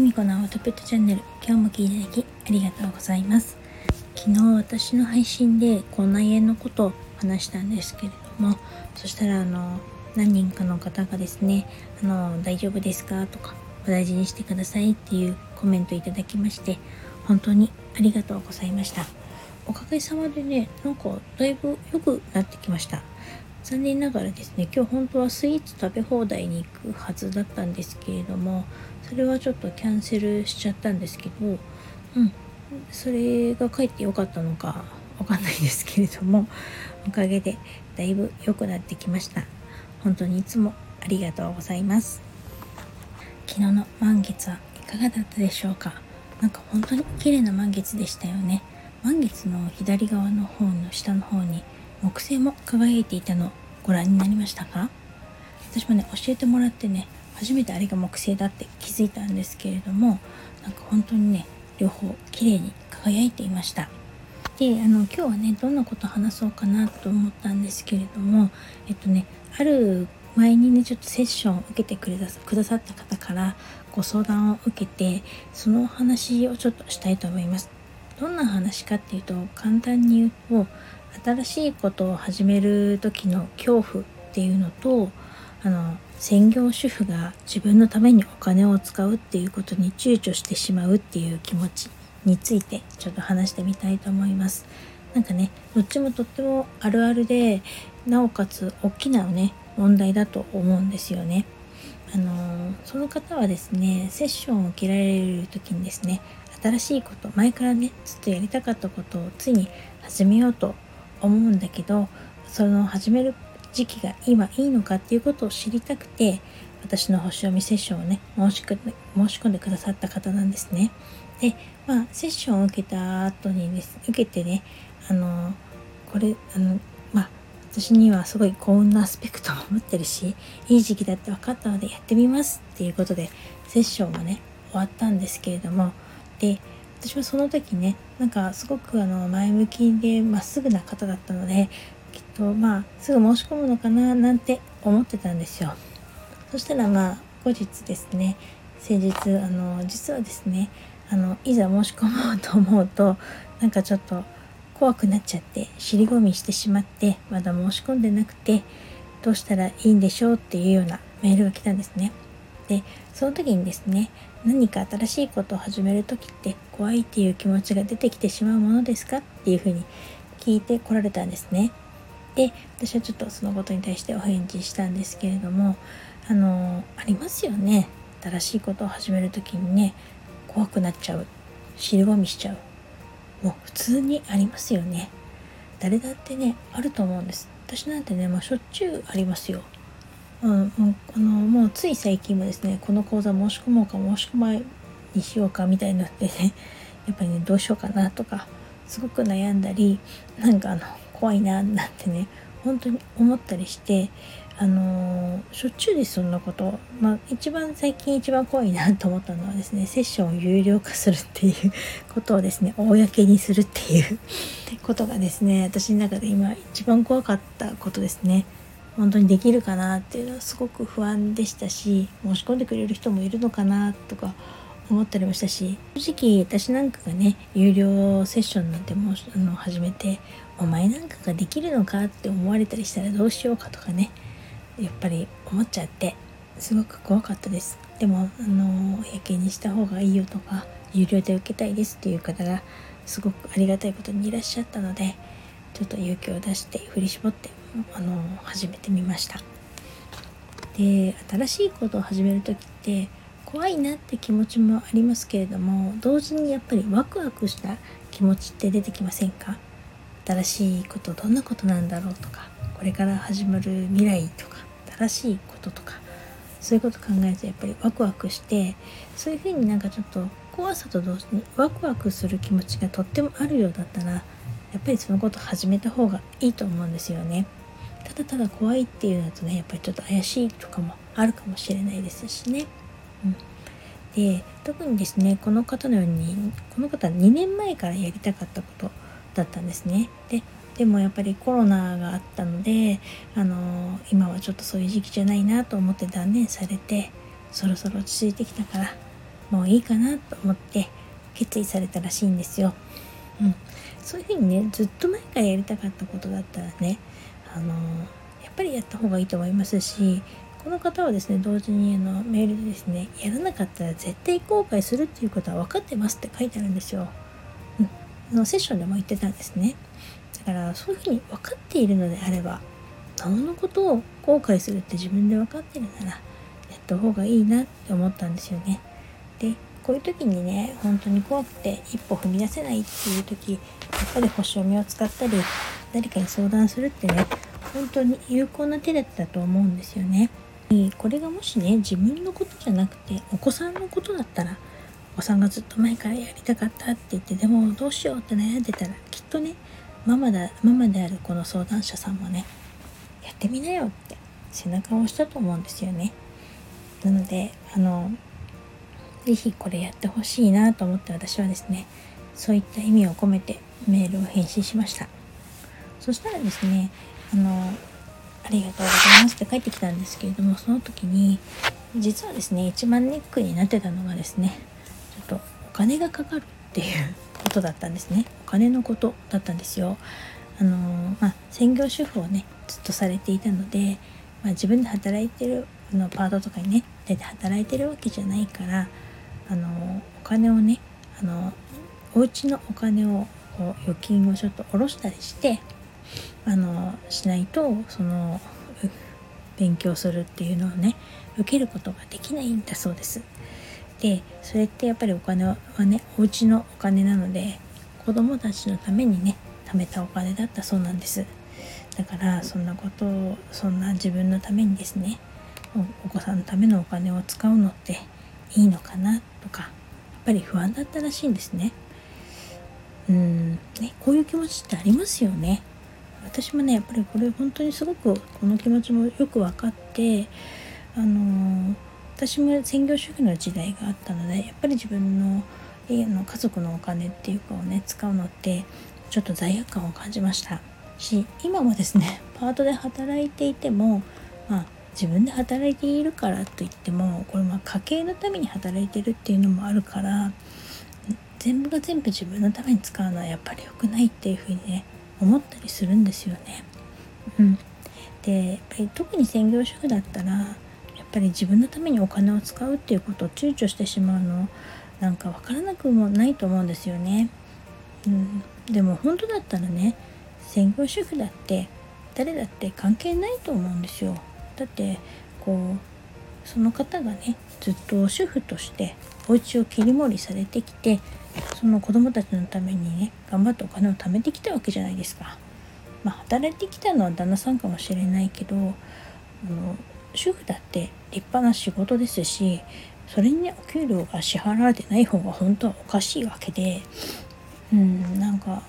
きみこのアウトプットチャンネル。今日も聞いていただきありがとうございます。昨日私の配信で口内炎のことを話したんですけれどもそしたらあの何人かの方がですねあの大丈夫ですかとかお大事にしてくださいっていうコメントいただきまして本当にありがとうございました。おかげさまでねなんかだいぶ良くなってきました。残念ながらですね今日本当はスイーツ食べ放題に行くはずだったんですけれどもそれはちょっとキャンセルしちゃったんですけどうんそれが帰ってよかったのかわかんないですけれどもおかげでだいぶ良くなってきました。本当にいつもありがとうございます。昨日の満月はいかがだったでしょうか？なんか本当に綺麗な満月でしたよね。満月の左側の方の下の方に木星も輝いていたの。ご覧になりましたか？私もね教えてもらってね初めてあれが木星だって気づいたんですけれどもなんか本当にね両方綺麗に輝いていました。であの今日はねどんなこと話そうかなと思ったんですけれどもえっとねある前にねちょっとセッションを受けてくれたくださった方からご相談を受けてそのお話をちょっとしたいと思います。どんな話かっていうと簡単に言うと新しいことを始める時の恐怖っていうのとあの専業主婦が自分のためにお金を使うっていうことに躊躇してしまうっていう気持ちについてちょっと話してみたいと思います。なんかねどっちもとってもあるあるでなおかつ大きなね問題だと思うんですよね。あのその方はですねセッションを受けられる時にですね新しいこと前からねずっとやりたかったことをついに始めようと思うんだけどその始める時期が今いいのかっていうことを知りたくて私の星読みセッションをね申し込んで申し込んでくださった方なんですね。でまあセッションを受けた後にです受けてねあのこれあのまあ私にはすごい幸運なアスペクトも持ってるしいい時期だって分かったのでやってみますっていうことでセッションもね終わったんですけれどもで私はその時ねなんかすごくあの前向きでまっすぐな方だったのできっとまあすぐ申し込むのかななんて思ってたんですよ。そしたらまあ後日ですね先日あの実はですねあのいざ申し込もうと思うとなんかちょっと怖くなっちゃって尻込みしてしまってまだ申し込んでなくてどうしたらいいんでしょうっていうようなメールが来たんですね。でその時にですね何か新しいことを始める時って怖いっていう気持ちが出てきてしまうものですかっていうふうに聞いてこられたんですね。で私はちょっとそのことに対してお返事したんですけれどもあのありますよね。新しいことを始める時にね怖くなっちゃう。尻込みしちゃう。もう普通にありますよね。誰だってねあると思うんです。私なんてね、まあ、しょっちゅうありますよ。うん、あのもうつい最近もですねこの講座申し込もうか申し込まにしようかみたいになってね やっぱりねどうしようかなとかすごく悩んだりなんかあの怖いななんてね本当に思ったりしてあの、しょっちゅうですそんなことまあ一番最近一番怖いなと思ったのはですねセッションを有料化するっていうことをですね公にするっていうことがですね私の中で今一番怖かったことですね。本当にできるかなっていうのはすごく不安でしたし申し込んでくれる人もいるのかなとか思ったりもしたし正直私なんかがね有料セッションなんてもうあの始めてお前なんかができるのかって思われたりしたらどうしようかとかねやっぱり思っちゃってすごく怖かったです。でもあのやけにした方がいいよとか有料で受けたいですっていう方がすごくありがたいことにいらっしゃったのでちょっと勇気を出して振り絞ってあの始めてみました。で新しいことを始める時って怖いなって気持ちもありますけれども同時にやっぱりワクワクした気持ちって出てきませんか？新しいことどんなことなんだろうとかこれから始まる未来とか新しいこととかそういうこと考えるとやっぱりワクワクしてそういうふうになんかちょっと怖さと同時にワクワクする気持ちがとってもあるようだったらやっぱりそのこと始めた方がいいと思うんですよね。ただただ怖いっていうのとねやっぱりちょっと怪しいとかもあるかもしれないですしね。うん、で特にですねこの方のようにこの方は2年前からやりたかったことだったんですね。ででもやっぱりコロナがあったのであの今はちょっとそういう時期じゃないなと思って断念されてそろそろ落ち着いてきたからもういいかなと思って決意されたらしいんですよ。うん、そういうふうにねずっと前からやりたかったことだったらねあのやっぱりやった方がいいと思いますしこの方はですね同時にあのメールでですねやらなかったら絶対後悔するっていうことは分かってますって書いてあるんですよ。うん、あのセッションでも言ってたんですね。だからそういうふうに分かっているのであればなおのことを後悔するって自分で分かってるならやった方がいいなって思ったんですよね。でこういう時にね本当に怖くて一歩踏み出せないっていう時やっぱり星読みを使ったり誰かに相談するってね本当に有効な手だったと思うんですよね。これがもしね自分のことじゃなくてお子さんのことだったらお子さんがずっと前からやりたかったって言ってでもどうしようって悩んでたらきっとねママだママであるこの相談者さんもねやってみなよって背中を押したと思うんですよね。なのであの是非これやってほしいなと思って私はですねそういった意味を込めてメールを返信しました。そしたらですねあのありがとうございますって帰ってきたんですけれどもその時に実はですね一番ネックになってたのがですねちょっとお金がかかるっていうことだったんですね。お金のことだったんですよ。あのまあ専業主婦をねずっとされていたので、まあ、自分で働いてるのパートとかにね出て働いてるわけじゃないからあのお金をねあのお家のお金を預金をちょっと下ろしたりしてあのしないとその勉強するっていうのをね受けることができないんだそうです。でそれってやっぱりお金はねお家のお金なので子供たちのためにね貯めたお金だったそうなんですだからそんなことをそんな自分のためにですねお子さんのためのお金を使うのっていいのかなとかやっぱり不安だったらしいんですね。うんねこういう気持ちってありますよね。私もねやっぱりこれ本当にすごくこの気持ちもよく分かってあのー、私も専業主婦の時代があったのでやっぱり自分の家の家族のお金っていうかをね使うのってちょっと罪悪感を感じました。し今もですねパートで働いていてもまあ自分で働いているからといってもこれまあ家計のために働いてるっていうのもあるから全部が全部自分のために使うのはやっぱり良くないっていうふうにね思ったりするんですよね。うん、でやっぱり特に専業主婦だったらやっぱり自分のためにお金を使うっていうことを躊躇してしまうのなんか分からなくもないと思うんですよね。うん、でも本当だったらね専業主婦だって誰だって関係ないと思うんですよ。だってこうその方がねずっと主婦としてお家を切り盛りされてきてその子供たちのためにね頑張ってお金を貯めてきたわけじゃないですか。まあ、働いてきたのは旦那さんかもしれないけどあの主婦だって立派な仕事ですしそれにお給料が支払われてない方が本当はおかしいわけでうんなんか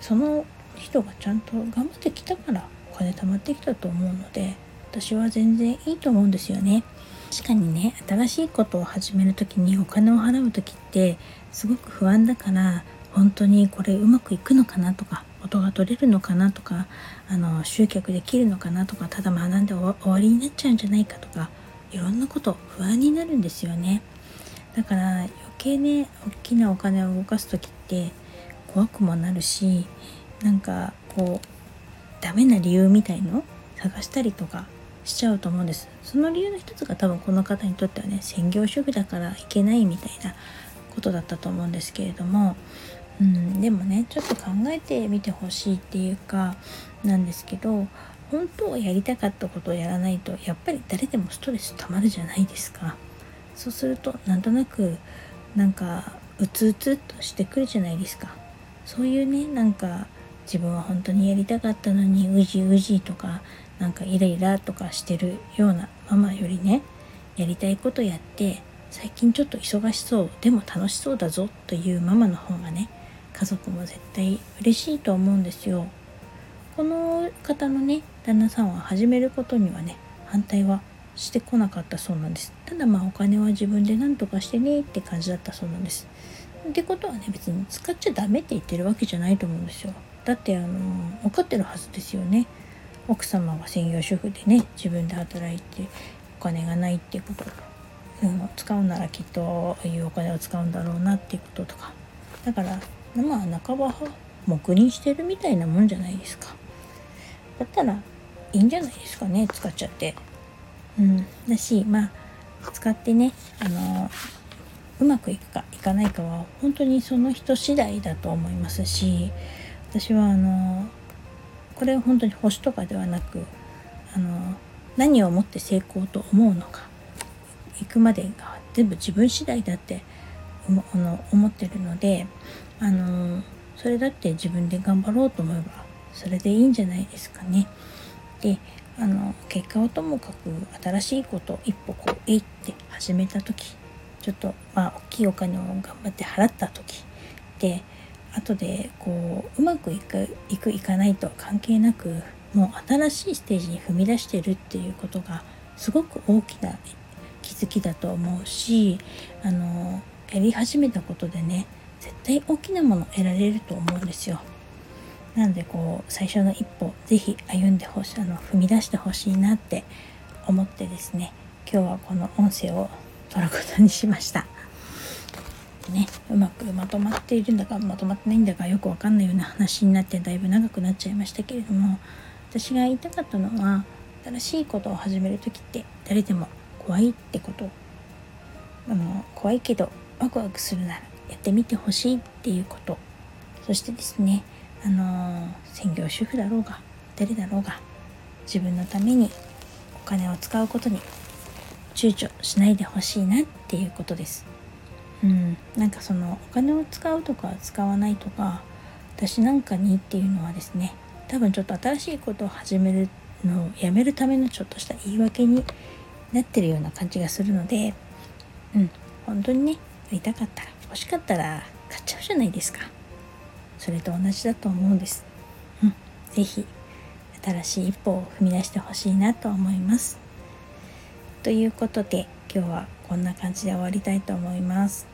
その人がちゃんと頑張ってきたからお金貯まってきたと思うので私は全然いいと思うんですよね。確かにね新しいことを始める時にお金を払う時ってすごく不安だから本当にこれうまくいくのかなとか音が取れるのかなとかあの集客できるのかなとかただ学んで終わりになっちゃうんじゃないかとかいろんなこと不安になるんですよねだから余計ね大きなお金を動かす時って怖くもなるしなんかこうダメな理由みたいの探したりとかしちゃうと思うんです。その理由の一つが多分この方にとってはね専業主婦だからいけないみたいなことだったと思うんですけれども。うんでもねちょっと考えてみてほしいっていうかなんですけど本当はやりたかったことをやらないとやっぱり誰でもストレス溜まるじゃないですか。そうするとなんとなくなんかうつうつっとしてくるじゃないですか。そういうねなんか自分は本当にやりたかったのにうじうじとかなんかイライラとかしてるようなママよりねやりたいことやって最近ちょっと忙しそうでも楽しそうだぞというママの方がね家族も絶対嬉しいと思うんですよ。この方のね旦那さんは始めることにはね反対はしてこなかったそうなんです。ただまあお金は自分で何とかしてねって感じだったそうなんです。ってことはね別に使っちゃダメって言ってるわけじゃないと思うんですよ。だってあの分かってるはずですよね。奥様が専業主婦でね自分で働いてお金がないっていうことうん、使うならきっとああいうお金を使うんだろうなっていうこととか。だからまあ半ば黙認してるみたいなもんじゃないですか。だったらいいんじゃないですかね使っちゃって。うん。だしまあ使ってねあのうまくいくかいかないかは本当にその人次第だと思いますし私はあのこれは本当に星とかではなくあの何をもって成功と思うのか行くまでが全部自分次第だって思の思ってるのであのそれだって自分で頑張ろうと思えばそれでいいんじゃないですかね。であの結果をともかく新しいこと一歩こうえいって始めた時ちょっとまあ大きいお金を頑張って払った時で後でこううまくいくいくいかないと関係なくもう新しいステージに踏み出してるっていうことがすごく大きな気づきだと思うしあのやり始めたことでね絶対大きなもの得られると思うんですよ。なのでこう最初の一歩是非歩んでほしいあの踏み出してほしいなって思ってですね今日はこの音声を取ることにしました。ね、うまくまとまっているんだかまとまってないんだかよくわかんないような話になってだいぶ長くなっちゃいましたけれども私が言いたかったのは新しいことを始める時って誰でも怖いってことあの怖いけどワクワクするならやってみてほしいっていうことそしてですねあの専業主婦だろうが誰だろうが自分のためにお金を使うことに躊躇しないでほしいなっていうことです。うん、なんかそのお金を使うとか使わないとか私なんかにっていうのはですね多分ちょっと新しいことを始めるのをやめるためのちょっとした言い訳になってるような感じがするのでうん。本当にねやりたかったら欲しかったら買っちゃうじゃないですか。それと同じだと思うんです。うん。是非新しい一歩を踏み出してほしいなと思います。ということで今日はこんな感じで終わりたいと思います。